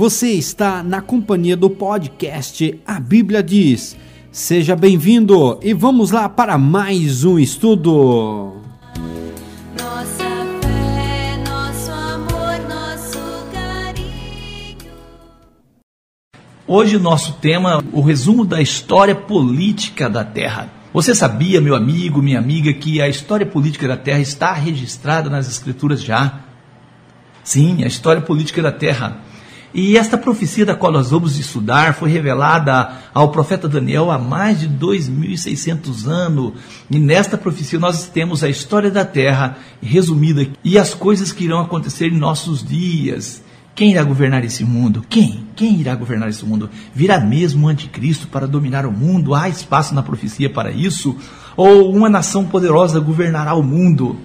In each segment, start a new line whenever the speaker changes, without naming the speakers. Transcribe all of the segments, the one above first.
Você está na companhia do podcast A Bíblia Diz. Seja bem-vindo e vamos lá para mais um estudo.
Nossa fé, nosso amor, nosso carinho.
Hoje nosso tema, o resumo da história política da Terra. Você sabia, meu amigo, minha amiga, que a história política da Terra está registrada nas Escrituras já? Sim, a história política da Terra. E esta profecia da qual nós vamos estudar foi revelada ao profeta Daniel há mais de 2.600 anos. E nesta profecia nós temos a história da terra resumida e as coisas que irão acontecer em nossos dias. Quem irá governar esse mundo? Quem? Quem irá governar esse mundo? Virá mesmo o anticristo para dominar o mundo? Há espaço na profecia para isso? Ou uma nação poderosa governará o mundo?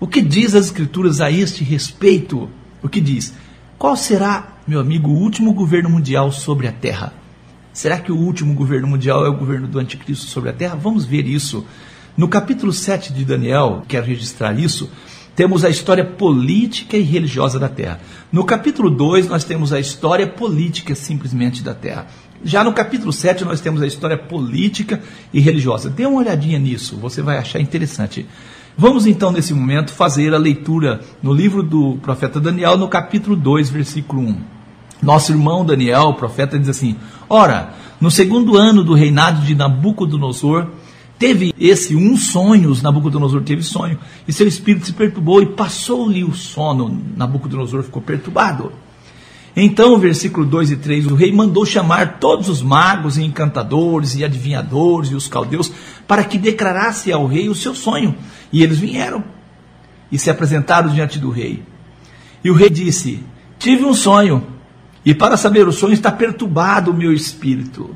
O que diz as Escrituras a este respeito? O que diz? Qual será, meu amigo, o último governo mundial sobre a Terra? Será que o último governo mundial é o governo do Anticristo sobre a Terra? Vamos ver isso. No capítulo 7 de Daniel, quero registrar isso, temos a história política e religiosa da Terra. No capítulo 2, nós temos a história política simplesmente da Terra. Já no capítulo 7, nós temos a história política e religiosa. Dê uma olhadinha nisso, você vai achar interessante. Vamos então, nesse momento, fazer a leitura no livro do profeta Daniel, no capítulo 2, versículo 1. Nosso irmão Daniel, o profeta, diz assim: Ora, no segundo ano do reinado de Nabucodonosor, teve esse um sonho, Nabucodonosor teve sonho, e seu espírito se perturbou e passou-lhe o sono. Nabucodonosor ficou perturbado. Então, versículo 2 e 3, o rei mandou chamar todos os magos e encantadores e adivinhadores e os caldeus para que declarasse ao rei o seu sonho. E eles vieram e se apresentaram diante do rei. E o rei disse: Tive um sonho, e para saber o sonho está perturbado o meu espírito.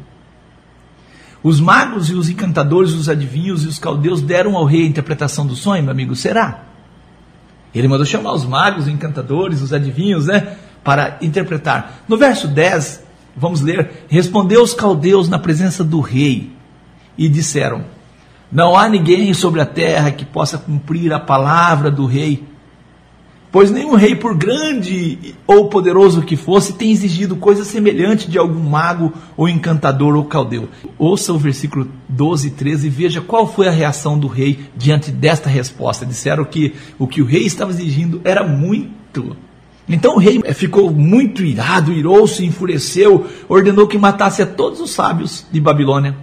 Os magos e os encantadores, os adivinhos e os caldeus deram ao rei a interpretação do sonho, meu amigo, será? Ele mandou chamar os magos, os encantadores, os adivinhos, né? Para interpretar. No verso 10, vamos ler: Respondeu os caldeus na presença do rei e disseram: Não há ninguém sobre a terra que possa cumprir a palavra do rei. Pois nenhum rei, por grande ou poderoso que fosse, tem exigido coisa semelhante de algum mago ou encantador ou caldeu. Ouça o versículo 12 e 13 e veja qual foi a reação do rei diante desta resposta. Disseram que o que o rei estava exigindo era muito. Então o rei ficou muito irado, irou-se, enfureceu, ordenou que matasse a todos os sábios de Babilônia.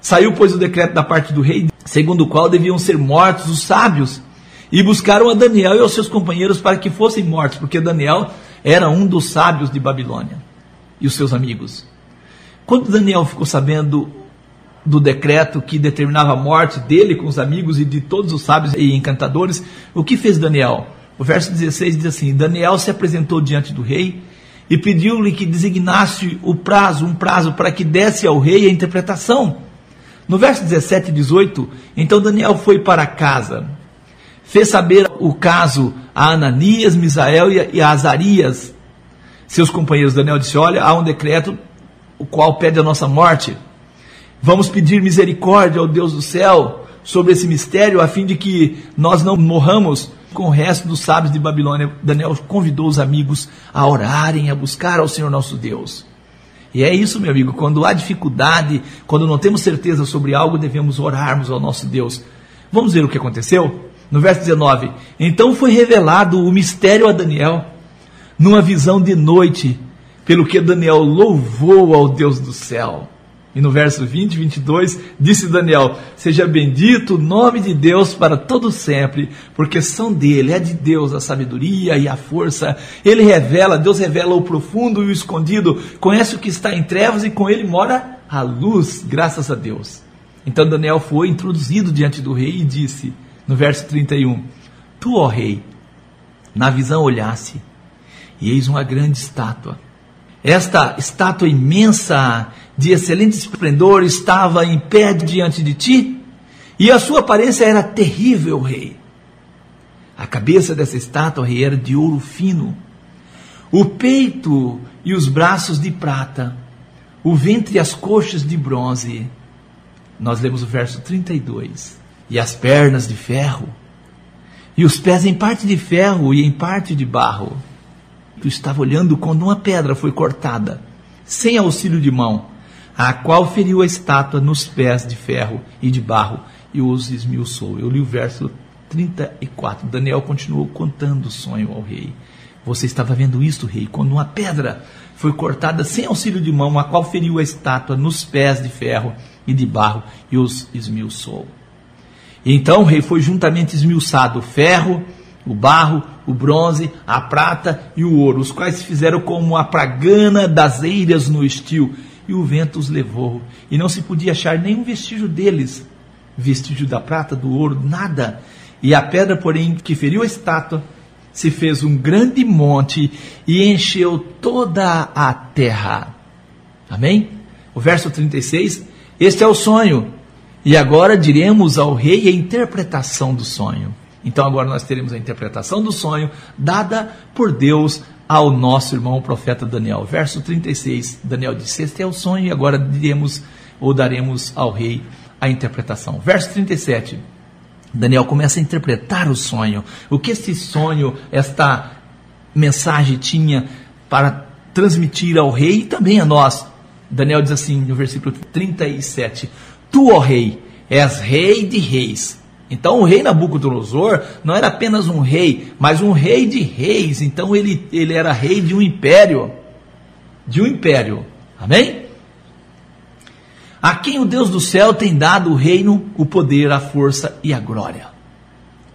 Saiu, pois, o decreto da parte do rei, segundo o qual deviam ser mortos os sábios e buscaram a Daniel e aos seus companheiros para que fossem mortos, porque Daniel era um dos sábios de Babilônia e os seus amigos. Quando Daniel ficou sabendo do decreto que determinava a morte dele com os amigos e de todos os sábios e encantadores, o que fez Daniel? O verso 16 diz assim: Daniel se apresentou diante do rei e pediu-lhe que designasse o prazo, um prazo para que desse ao rei a interpretação. No verso 17 e 18, então Daniel foi para casa fez saber o caso a Ananias, Misael e a Azarias. Seus companheiros, Daniel disse: Olha, há um decreto o qual pede a nossa morte. Vamos pedir misericórdia ao Deus do céu sobre esse mistério, a fim de que nós não morramos com o resto dos sábios de Babilônia. Daniel convidou os amigos a orarem, a buscar ao Senhor nosso Deus. E é isso, meu amigo, quando há dificuldade, quando não temos certeza sobre algo, devemos orarmos ao nosso Deus. Vamos ver o que aconteceu? No verso 19: Então foi revelado o mistério a Daniel, numa visão de noite, pelo que Daniel louvou ao Deus do céu. E no verso 20 e 22, disse Daniel: Seja bendito o nome de Deus para todo sempre, porque são dele, é de Deus a sabedoria e a força. Ele revela, Deus revela o profundo e o escondido, conhece o que está em trevas e com ele mora a luz, graças a Deus. Então Daniel foi introduzido diante do rei e disse: no verso 31. Tu, ó rei, na visão olhasse, e eis uma grande estátua. Esta estátua imensa, de excelente esplendor, estava em pé diante de ti, e a sua aparência era terrível, rei. A cabeça dessa estátua, rei, era de ouro fino, o peito e os braços de prata, o ventre e as coxas de bronze. Nós lemos o verso 32 e as pernas de ferro, e os pés em parte de ferro e em parte de barro. Tu estava olhando quando uma pedra foi cortada, sem auxílio de mão, a qual feriu a estátua nos pés de ferro e de barro e os esmiuçou. Eu li o verso 34. Daniel continuou contando o sonho ao rei. Você estava vendo isto, rei, quando uma pedra foi cortada sem auxílio de mão, a qual feriu a estátua nos pés de ferro e de barro e os esmiuçou. Então o rei foi juntamente esmiuçado ferro, o barro, o bronze, a prata e o ouro, os quais se fizeram como a pragana das eiras no estio, e o vento os levou, e não se podia achar nenhum vestígio deles, vestígio da prata, do ouro, nada. E a pedra, porém, que feriu a estátua, se fez um grande monte e encheu toda a terra. Amém? O verso 36, este é o sonho. E agora diremos ao rei a interpretação do sonho. Então agora nós teremos a interpretação do sonho dada por Deus ao nosso irmão o profeta Daniel. Verso 36, Daniel disse: Este é o sonho, e agora diremos ou daremos ao rei a interpretação. Verso 37. Daniel começa a interpretar o sonho. O que este sonho, esta mensagem tinha para transmitir ao rei e também a nós. Daniel diz assim no versículo 37: Tu, ó rei, és rei de reis. Então o rei Nabucodonosor não era apenas um rei, mas um rei de reis. Então ele, ele era rei de um império. De um império. Amém? A quem o Deus do céu tem dado o reino, o poder, a força e a glória.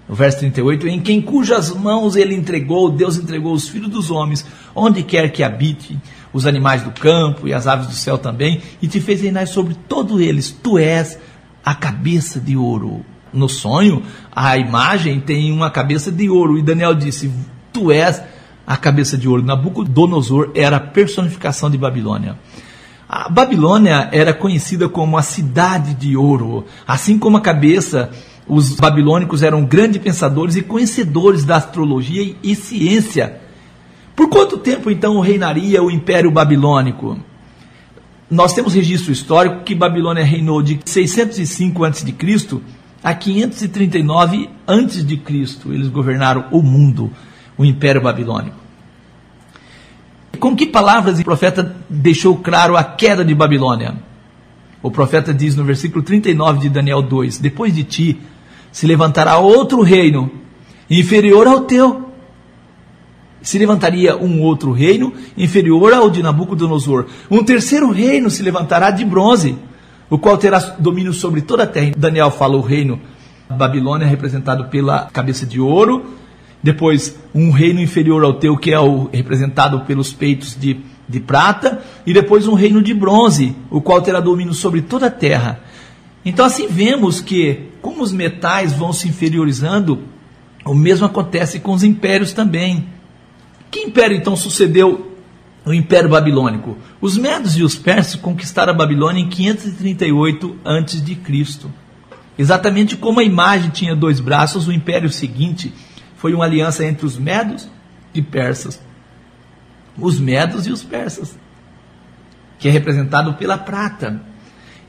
O verso 38, em quem cujas mãos ele entregou, Deus entregou os filhos dos homens, onde quer que habite, os animais do campo e as aves do céu também, e te fez reinar sobre todos eles. Tu és a cabeça de ouro. No sonho, a imagem tem uma cabeça de ouro, e Daniel disse: Tu és a cabeça de ouro. Nabucodonosor era a personificação de Babilônia. A Babilônia era conhecida como a cidade de ouro. Assim como a cabeça, os babilônicos eram grandes pensadores e conhecedores da astrologia e ciência. Por quanto tempo então reinaria o Império Babilônico? Nós temos registro histórico que Babilônia reinou de 605 a.C. a 539 a.C. Eles governaram o mundo, o Império Babilônico. Com que palavras o profeta deixou claro a queda de Babilônia? O profeta diz no versículo 39 de Daniel 2: Depois de ti se levantará outro reino inferior ao teu. Se levantaria um outro reino inferior ao de Nabucodonosor. Um terceiro reino se levantará de bronze, o qual terá domínio sobre toda a terra. Daniel fala o reino Babilônia, representado pela cabeça de ouro, depois um reino inferior ao teu, que é o representado pelos peitos de, de prata, e depois um reino de bronze, o qual terá domínio sobre toda a terra. Então assim vemos que, como os metais vão se inferiorizando, o mesmo acontece com os impérios também. Que império então sucedeu o Império Babilônico? Os medos e os persas conquistaram a Babilônia em 538 a.C. Exatamente como a imagem tinha dois braços, o império seguinte foi uma aliança entre os medos e persas. Os medos e os persas, que é representado pela prata.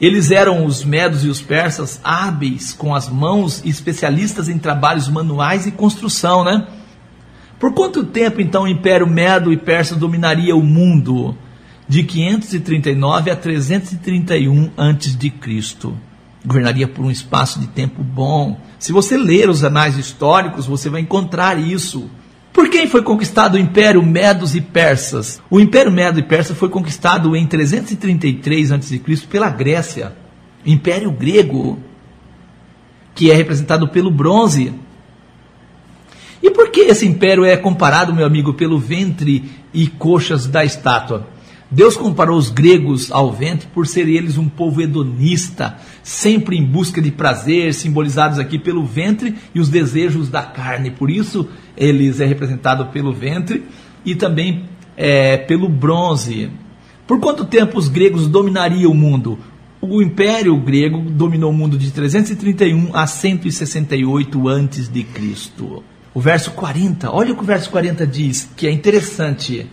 Eles eram os medos e os persas hábeis com as mãos e especialistas em trabalhos manuais e construção, né? Por quanto tempo então o Império Medo e Persa dominaria o mundo? De 539 a 331 a.C. Governaria por um espaço de tempo bom. Se você ler os anais históricos, você vai encontrar isso. Por quem foi conquistado o Império Medos e Persas? O Império Medo e Persa foi conquistado em 333 a.C. pela Grécia. Império Grego, que é representado pelo bronze. E por que esse império é comparado, meu amigo, pelo ventre e coxas da estátua? Deus comparou os gregos ao ventre por ser eles um povo hedonista, sempre em busca de prazer, simbolizados aqui pelo ventre e os desejos da carne. Por isso, eles é representado pelo ventre e também é, pelo bronze. Por quanto tempo os gregos dominariam o mundo? O Império Grego dominou o mundo de 331 a 168 antes de Cristo. O verso 40, olha o que o verso 40 diz, que é interessante.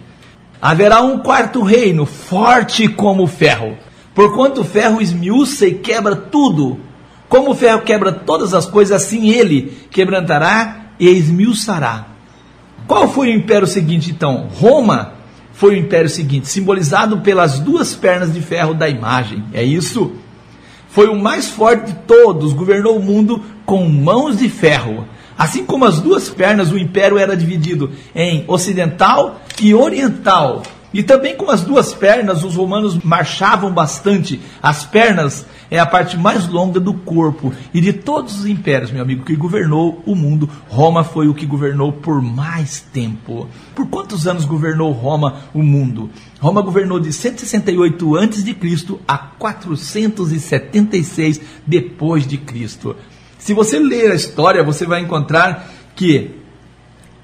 Haverá um quarto reino, forte como o ferro. Porquanto o ferro esmiuça e quebra tudo. Como o ferro quebra todas as coisas, assim ele quebrantará e esmiuçará. Qual foi o império seguinte então? Roma foi o império seguinte, simbolizado pelas duas pernas de ferro da imagem. É isso? Foi o mais forte de todos, governou o mundo com mãos de ferro. Assim como as duas pernas, o império era dividido em ocidental e oriental. E também com as duas pernas, os romanos marchavam bastante. As pernas é a parte mais longa do corpo. E de todos os impérios, meu amigo, que governou o mundo, Roma foi o que governou por mais tempo. Por quantos anos governou Roma o mundo? Roma governou de 168 a.C. a 476 depois de Cristo. Se você ler a história, você vai encontrar que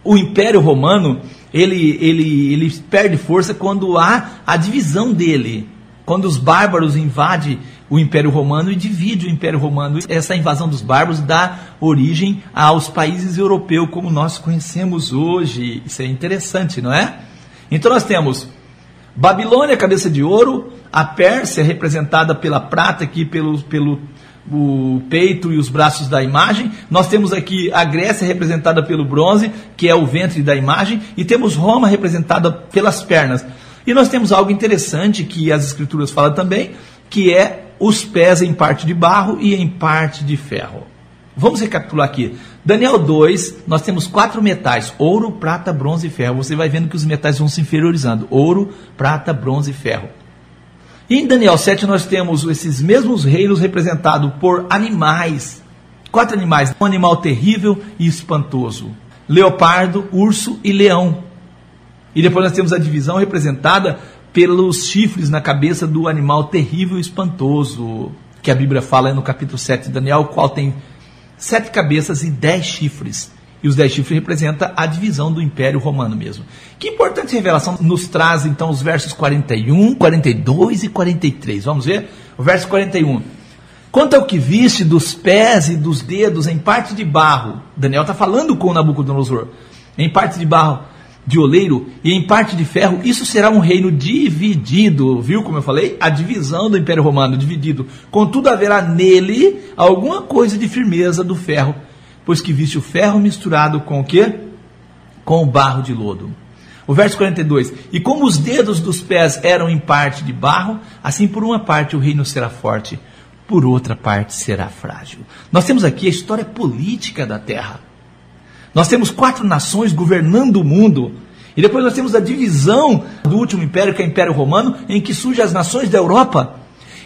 o Império Romano ele, ele, ele perde força quando há a divisão dele, quando os bárbaros invadem o Império Romano e dividem o Império Romano. Essa invasão dos bárbaros dá origem aos países europeus como nós conhecemos hoje. Isso é interessante, não é? Então nós temos Babilônia, cabeça de ouro, a Pérsia, representada pela prata aqui, pelo, pelo o peito e os braços da imagem. Nós temos aqui a Grécia representada pelo bronze, que é o ventre da imagem, e temos Roma representada pelas pernas. E nós temos algo interessante que as escrituras falam também, que é os pés em parte de barro e em parte de ferro. Vamos recapitular aqui. Daniel 2, nós temos quatro metais: ouro, prata, bronze e ferro. Você vai vendo que os metais vão se inferiorizando: ouro, prata, bronze e ferro. E em Daniel 7 nós temos esses mesmos reinos representados por animais. Quatro animais: um animal terrível e espantoso: leopardo, urso e leão. E depois nós temos a divisão representada pelos chifres na cabeça do animal terrível e espantoso, que a Bíblia fala no capítulo 7 de Daniel, o qual tem sete cabeças e dez chifres. E os dez chifres representam a divisão do Império Romano mesmo. Que importante revelação nos traz então os versos 41, 42 e 43. Vamos ver? O verso 41. Quanto ao que viste dos pés e dos dedos em parte de barro, Daniel está falando com Nabucodonosor, em parte de barro de oleiro e em parte de ferro, isso será um reino dividido, viu como eu falei? A divisão do Império Romano, dividido. Contudo, haverá nele alguma coisa de firmeza do ferro pois que viste o ferro misturado com o quê? Com o barro de lodo. O verso 42: E como os dedos dos pés eram em parte de barro, assim por uma parte o reino será forte, por outra parte será frágil. Nós temos aqui a história política da terra. Nós temos quatro nações governando o mundo. E depois nós temos a divisão do último império, que é o Império Romano, em que surgem as nações da Europa.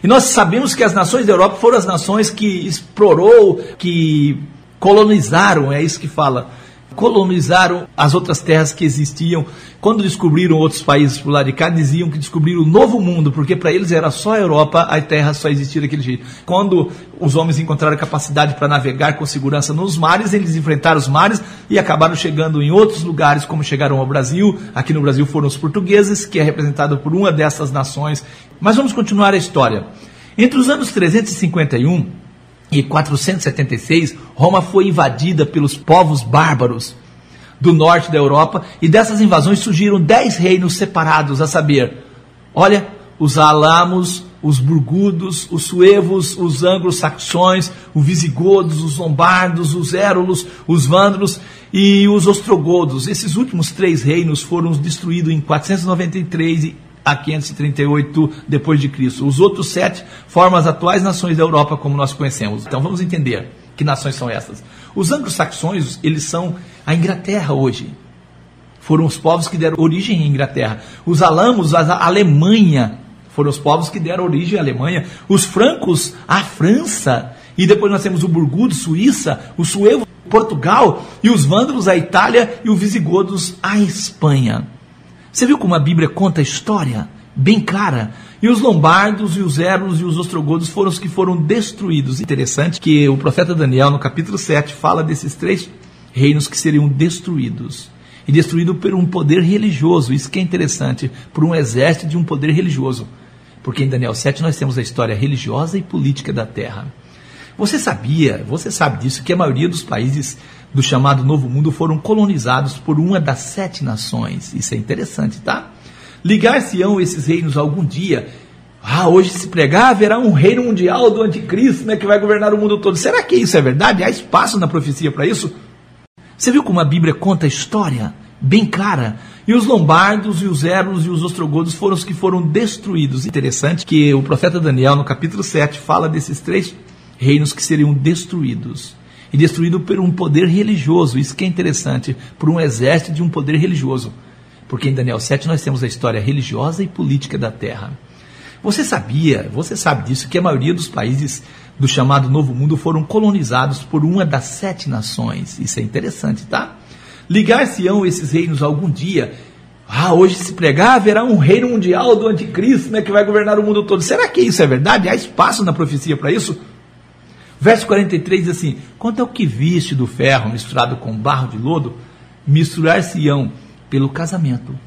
E nós sabemos que as nações da Europa foram as nações que explorou, que colonizaram, é isso que fala. Colonizaram as outras terras que existiam. Quando descobriram outros países por lá de cá, diziam que descobriram o novo mundo, porque para eles era só a Europa, a terra só existia daquele jeito. Quando os homens encontraram capacidade para navegar com segurança nos mares, eles enfrentaram os mares e acabaram chegando em outros lugares, como chegaram ao Brasil. Aqui no Brasil foram os portugueses, que é representado por uma dessas nações. Mas vamos continuar a história. Entre os anos 351 e 476, Roma foi invadida pelos povos bárbaros do norte da Europa e dessas invasões surgiram dez reinos separados, a saber, olha, os alamos, os burgudos, os suevos, os anglo-saxões, os visigodos, os lombardos, os érolos, os vândalos e os ostrogodos. Esses últimos três reinos foram destruídos em 493 a 538 depois de Cristo. Os outros sete formam as atuais nações da Europa como nós conhecemos. Então vamos entender que nações são essas. Os anglo-saxões, eles são a Inglaterra hoje. Foram os povos que deram origem à Inglaterra. Os alamos, a Alemanha, foram os povos que deram origem à Alemanha. Os francos, a França. E depois nós temos o burgudo, Suíça, o suevo, Portugal, e os vândalos, a Itália, e os visigodos, a Espanha. Você viu como a Bíblia conta a história? Bem clara. E os lombardos e os érulos e os ostrogodos foram os que foram destruídos. Interessante que o profeta Daniel, no capítulo 7, fala desses três reinos que seriam destruídos. E destruído por um poder religioso. Isso que é interessante. Por um exército de um poder religioso. Porque em Daniel 7 nós temos a história religiosa e política da terra. Você sabia, você sabe disso, que a maioria dos países do chamado Novo Mundo foram colonizados por uma das sete nações. Isso é interessante, tá? Ligar-se-ão esses reinos algum dia. Ah, hoje se pregar, haverá um reino mundial do anticristo, né, que vai governar o mundo todo. Será que isso é verdade? Há espaço na profecia para isso? Você viu como a Bíblia conta a história? bem clara. E os lombardos e os eros e os ostrogodos foram os que foram destruídos. Interessante que o profeta Daniel, no capítulo 7, fala desses três reinos que seriam destruídos. E destruído por um poder religioso. Isso que é interessante, por um exército de um poder religioso. Porque em Daniel 7 nós temos a história religiosa e política da terra. Você sabia, você sabe disso, que a maioria dos países do chamado Novo Mundo foram colonizados por uma das sete nações. Isso é interessante, tá? Ligar-se-ão esses reinos algum dia. Ah, hoje se pregar, haverá um reino mundial do anticristo né, que vai governar o mundo todo. Será que isso é verdade? Há espaço na profecia para isso? Verso 43 diz assim: Quanto ao que viste do ferro misturado com barro de lodo, misturar-se-ão pelo casamento.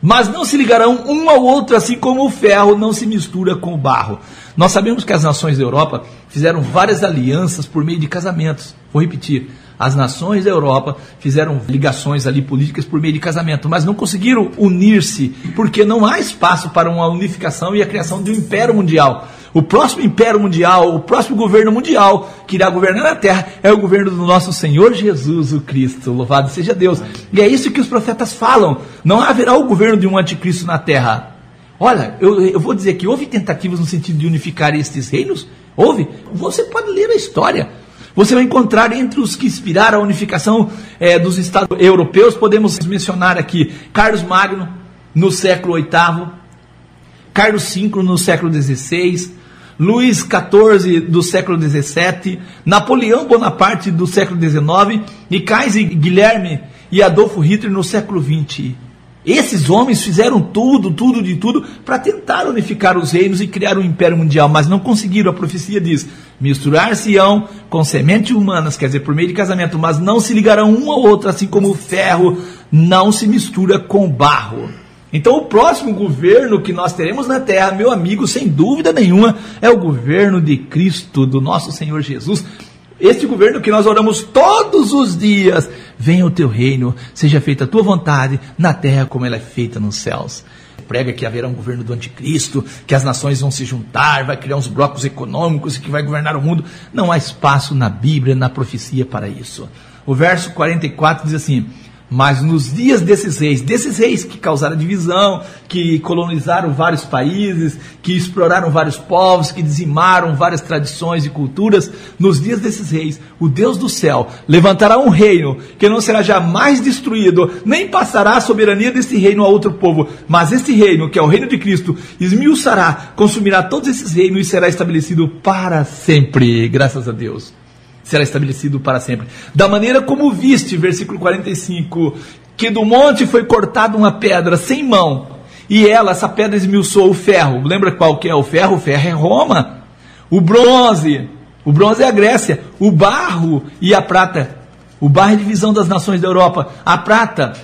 Mas não se ligarão um ao outro, assim como o ferro não se mistura com o barro. Nós sabemos que as nações da Europa fizeram várias alianças por meio de casamentos. Vou repetir: as nações da Europa fizeram ligações ali políticas por meio de casamento, mas não conseguiram unir-se, porque não há espaço para uma unificação e a criação de um império mundial. O próximo império mundial, o próximo governo mundial que irá governar a terra é o governo do nosso Senhor Jesus o Cristo. Louvado seja Deus. E é isso que os profetas falam. Não haverá o governo de um anticristo na terra. Olha, eu, eu vou dizer que houve tentativas no sentido de unificar estes reinos. Houve. Você pode ler a história. Você vai encontrar entre os que inspiraram a unificação é, dos Estados europeus, podemos mencionar aqui Carlos Magno, no século VIII, Carlos V, no século XVI, Luís XIV do século XVII, Napoleão Bonaparte do século XIX e Kaiser Guilherme e Adolfo Hitler no século XX. Esses homens fizeram tudo, tudo de tudo para tentar unificar os reinos e criar um império mundial, mas não conseguiram. A profecia diz: misturar-se-ão com sementes humanas, quer dizer, por meio de casamento, mas não se ligarão um ao outro, assim como o ferro não se mistura com barro. Então, o próximo governo que nós teremos na terra, meu amigo, sem dúvida nenhuma, é o governo de Cristo, do nosso Senhor Jesus. Este governo que nós oramos todos os dias, venha o teu reino, seja feita a tua vontade, na terra como ela é feita nos céus. Prega que haverá um governo do anticristo, que as nações vão se juntar, vai criar uns blocos econômicos e que vai governar o mundo. Não há espaço na Bíblia, na profecia para isso. O verso 44 diz assim: mas nos dias desses reis, desses reis que causaram divisão, que colonizaram vários países, que exploraram vários povos, que dizimaram várias tradições e culturas, nos dias desses reis, o Deus do céu levantará um reino que não será jamais destruído, nem passará a soberania desse reino a outro povo, mas esse reino, que é o reino de Cristo, esmiuçará, consumirá todos esses reinos e será estabelecido para sempre. Graças a Deus será estabelecido para sempre. Da maneira como viste, versículo 45, que do monte foi cortada uma pedra sem mão, e ela, essa pedra esmiuçou o ferro. Lembra qual que é o ferro? O ferro é Roma. O bronze, o bronze é a Grécia. O barro e a prata. O barro é divisão das nações da Europa. A prata,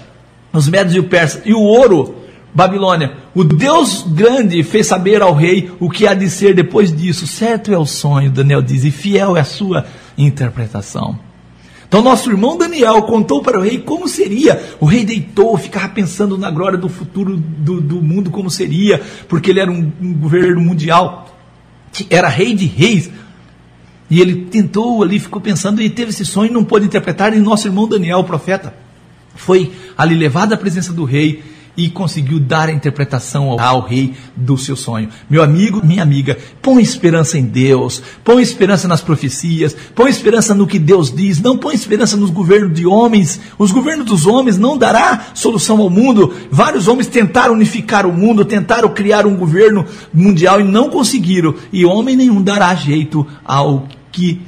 os médios e o persa. E o ouro, Babilônia. O Deus grande fez saber ao rei o que há de ser depois disso. Certo é o sonho, Daniel diz, e fiel é a sua interpretação. Então, nosso irmão Daniel contou para o rei como seria. O rei deitou, ficava pensando na glória do futuro do, do mundo, como seria, porque ele era um, um governo mundial, era rei de reis. E ele tentou ali, ficou pensando e teve esse sonho, não pôde interpretar. E nosso irmão Daniel, o profeta, foi ali levado à presença do rei e conseguiu dar a interpretação ao, ao, rei do seu sonho. Meu amigo, minha amiga, põe esperança em Deus, põe esperança nas profecias, põe esperança no que Deus diz, não põe esperança nos governos de homens. Os governos dos homens não dará solução ao mundo. Vários homens tentaram unificar o mundo, tentaram criar um governo mundial e não conseguiram. E homem nenhum dará jeito ao que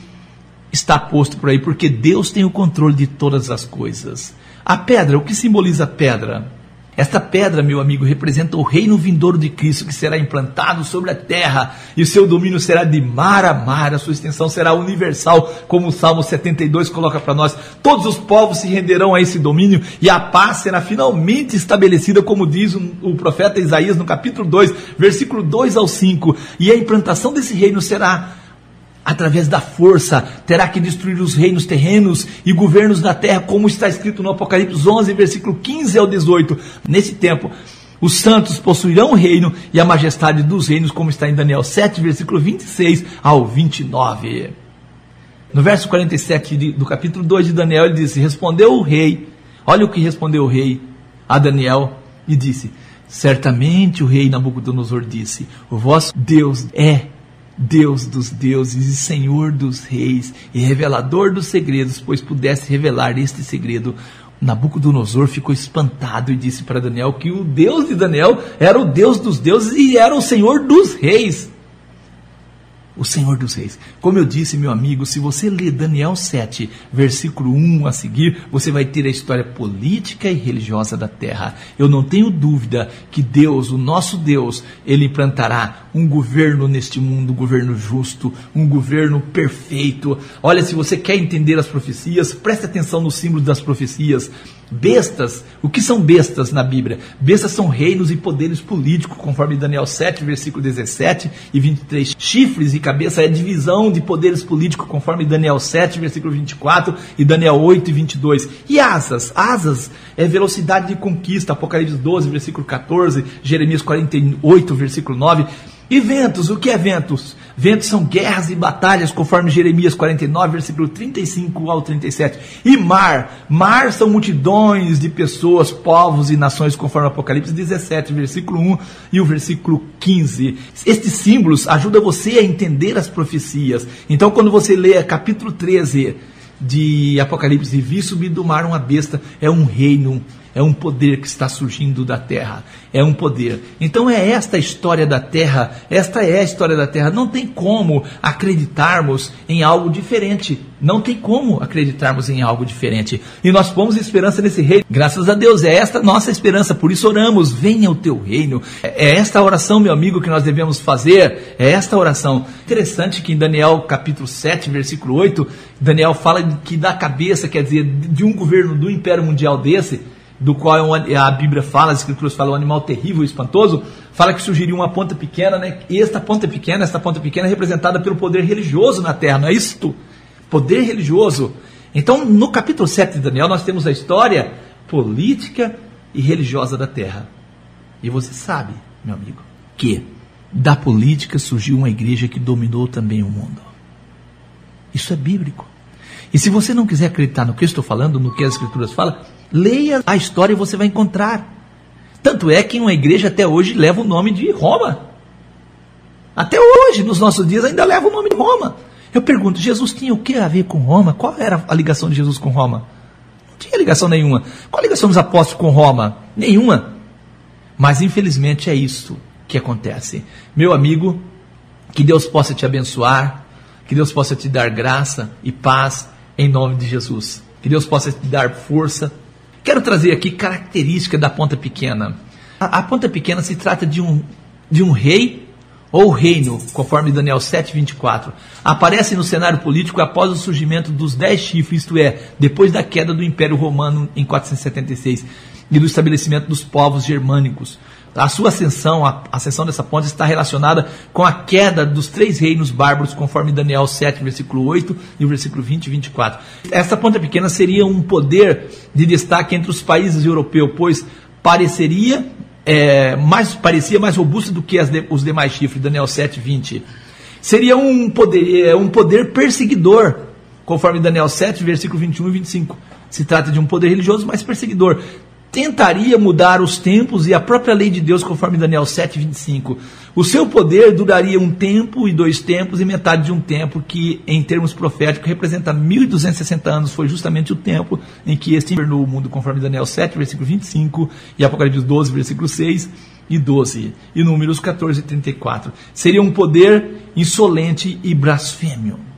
está posto por aí, porque Deus tem o controle de todas as coisas. A pedra, o que simboliza a pedra? Esta pedra, meu amigo, representa o reino vindouro de Cristo que será implantado sobre a terra e o seu domínio será de mar a mar, a sua extensão será universal, como o Salmo 72 coloca para nós. Todos os povos se renderão a esse domínio e a paz será finalmente estabelecida, como diz o profeta Isaías no capítulo 2, versículo 2 ao 5. E a implantação desse reino será através da força, terá que destruir os reinos terrenos e governos da terra, como está escrito no Apocalipse 11, versículo 15 ao 18. Nesse tempo, os santos possuirão o reino e a majestade dos reinos, como está em Daniel 7, versículo 26 ao 29. No verso 47 do capítulo 2 de Daniel, ele diz: Respondeu o rei, Olha o que respondeu o rei a Daniel e disse: Certamente o rei Nabucodonosor disse: O vosso Deus é Deus dos deuses e Senhor dos reis e revelador dos segredos, pois pudesse revelar este segredo. Nabucodonosor ficou espantado e disse para Daniel que o Deus de Daniel era o Deus dos deuses e era o Senhor dos reis o Senhor dos Reis. Como eu disse, meu amigo, se você ler Daniel 7, versículo 1 a seguir, você vai ter a história política e religiosa da terra. Eu não tenho dúvida que Deus, o nosso Deus, ele implantará um governo neste mundo, um governo justo, um governo perfeito. Olha, se você quer entender as profecias, preste atenção nos símbolos das profecias. Bestas, o que são bestas na Bíblia? Bestas são reinos e poderes políticos, conforme Daniel 7, versículo 17 e 23. Chifres e cabeça é divisão de poderes políticos, conforme Daniel 7, versículo 24 e Daniel 8 e 22. E asas? Asas é velocidade de conquista, Apocalipse 12, versículo 14, Jeremias 48, versículo 9. E ventos, o que é ventos? Ventos são guerras e batalhas, conforme Jeremias 49, versículo 35 ao 37. E mar, mar são multidões de pessoas, povos e nações, conforme Apocalipse 17, versículo 1 e o versículo 15. Estes símbolos ajudam você a entender as profecias. Então, quando você lê capítulo 13 de Apocalipse, e vi subir do mar uma besta, é um reino é um poder que está surgindo da terra. É um poder. Então é esta a história da terra. Esta é a história da terra. Não tem como acreditarmos em algo diferente. Não tem como acreditarmos em algo diferente. E nós pomos esperança nesse rei. Graças a Deus, é esta nossa esperança. Por isso oramos: venha o teu reino. É esta oração, meu amigo, que nós devemos fazer. É esta oração. Interessante que em Daniel capítulo 7, versículo 8, Daniel fala que da cabeça, quer dizer, de um governo do império mundial desse do qual é a Bíblia fala, as Escrituras falam, um animal terrível e espantoso, fala que surgiria uma ponta pequena, né? E esta ponta pequena, esta ponta pequena é representada pelo poder religioso na terra, não é isto? Poder religioso. Então, no capítulo 7 de Daniel, nós temos a história política e religiosa da terra. E você sabe, meu amigo, que da política surgiu uma igreja que dominou também o mundo. Isso é bíblico. E se você não quiser acreditar no que eu estou falando, no que as Escrituras falam, Leia a história e você vai encontrar. Tanto é que uma igreja até hoje leva o nome de Roma. Até hoje, nos nossos dias, ainda leva o nome de Roma. Eu pergunto, Jesus tinha o que a ver com Roma? Qual era a ligação de Jesus com Roma? Não tinha ligação nenhuma. Qual a ligação dos apóstolos com Roma? Nenhuma. Mas infelizmente é isso que acontece. Meu amigo, que Deus possa te abençoar, que Deus possa te dar graça e paz em nome de Jesus. Que Deus possa te dar força Quero trazer aqui característica da ponta pequena. A, a ponta pequena se trata de um, de um rei ou reino, conforme Daniel 7,24. Aparece no cenário político após o surgimento dos dez chifres, isto é, depois da queda do Império Romano em 476 e do estabelecimento dos povos germânicos. A sua ascensão, a ascensão dessa ponte está relacionada com a queda dos três reinos bárbaros, conforme Daniel 7, versículo 8 e o versículo 20 e 24. Essa ponta pequena seria um poder de destaque entre os países europeus, pois pareceria é, mais, parecia mais robusta do que de, os demais chifres, Daniel 7, 20. Seria um poder, é, um poder perseguidor, conforme Daniel 7, versículo 21 e 25. Se trata de um poder religioso, mas perseguidor tentaria mudar os tempos e a própria lei de Deus, conforme Daniel 7,25. O seu poder duraria um tempo e dois tempos e metade de um tempo, que, em termos proféticos, representa 1.260 anos. Foi justamente o tempo em que este governou o mundo, conforme Daniel 7, versículo 25, e Apocalipse 12, versículo 6 e 12, e Números 14 e 34. Seria um poder insolente e blasfêmio.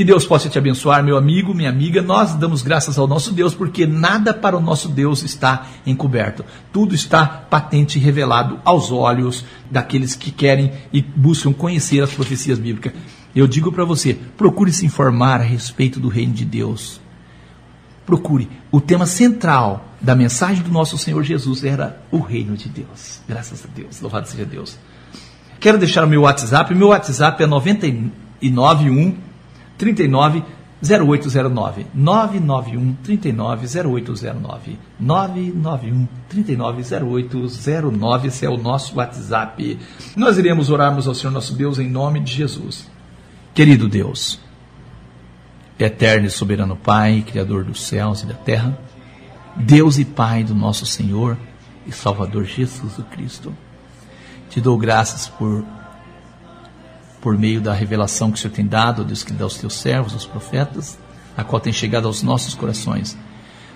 Que Deus possa te abençoar, meu amigo, minha amiga. Nós damos graças ao nosso Deus, porque nada para o nosso Deus está encoberto. Tudo está patente e revelado aos olhos daqueles que querem e buscam conhecer as profecias bíblicas. Eu digo para você: procure se informar a respeito do reino de Deus. Procure. O tema central da mensagem do nosso Senhor Jesus era o reino de Deus. Graças a Deus. Louvado seja Deus. Quero deixar o meu WhatsApp. Meu WhatsApp é 991 39 0809 991 39 0809 991 39 0809 esse é o nosso WhatsApp. Nós iremos orarmos ao Senhor nosso Deus em nome de Jesus. Querido Deus, eterno e soberano Pai, Criador dos céus e da terra, Deus e Pai do nosso Senhor e Salvador Jesus Cristo. Te dou graças por por meio da revelação que o Senhor tem dado, Deus que dá aos teus servos, os profetas, a qual tem chegado aos nossos corações.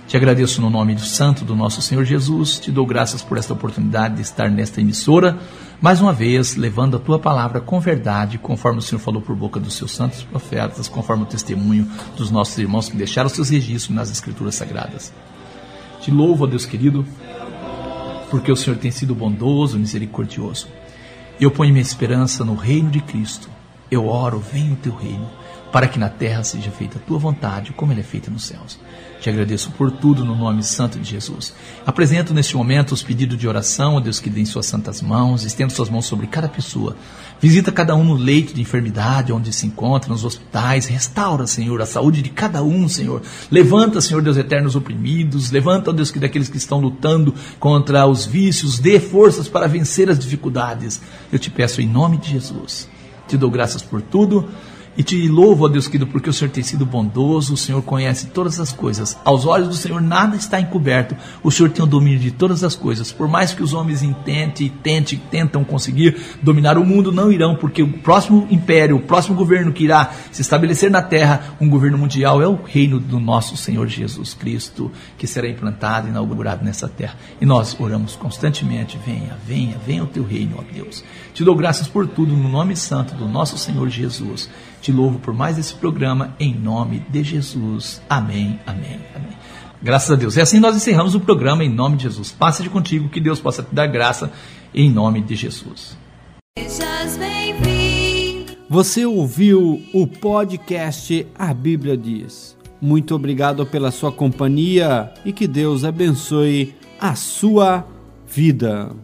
Te agradeço no nome do santo do nosso Senhor Jesus, te dou graças por esta oportunidade de estar nesta emissora, mais uma vez levando a tua palavra com verdade, conforme o Senhor falou por boca dos seus santos profetas, conforme o testemunho dos nossos irmãos que deixaram seus registros nas escrituras sagradas. Te louvo, Deus querido, porque o Senhor tem sido bondoso misericordioso. Eu ponho minha esperança no reino de Cristo. Eu oro, venha o teu reino para que na terra seja feita a tua vontade, como ela é feita nos céus. Te agradeço por tudo no nome santo de Jesus. Apresento neste momento os pedidos de oração, ó Deus que dê em suas santas mãos, estendo suas mãos sobre cada pessoa. Visita cada um no leito de enfermidade, onde se encontra, nos hospitais. Restaura, Senhor, a saúde de cada um, Senhor. Levanta, Senhor Deus eterno, os oprimidos. Levanta, ó Deus, que daqueles que estão lutando contra os vícios, dê forças para vencer as dificuldades. Eu te peço em nome de Jesus. Te dou graças por tudo. E te louvo, ó Deus querido, porque o Senhor tem sido bondoso, o Senhor conhece todas as coisas. Aos olhos do Senhor nada está encoberto. O Senhor tem o domínio de todas as coisas. Por mais que os homens intentem, tentem, tentam conseguir dominar o mundo, não irão, porque o próximo império, o próximo governo que irá se estabelecer na terra, um governo mundial, é o reino do nosso Senhor Jesus Cristo, que será implantado e inaugurado nessa terra. E nós oramos constantemente: venha, venha, venha o teu reino, ó Deus. Te dou graças por tudo no nome santo do nosso Senhor Jesus. Te louvo por mais esse programa, em nome de Jesus. Amém, amém, amém. Graças a Deus. E assim nós encerramos o programa em nome de Jesus. Passe de contigo, que Deus possa te dar graça em nome de Jesus.
Você ouviu o podcast A Bíblia Diz. Muito obrigado pela sua companhia e que Deus abençoe a sua vida.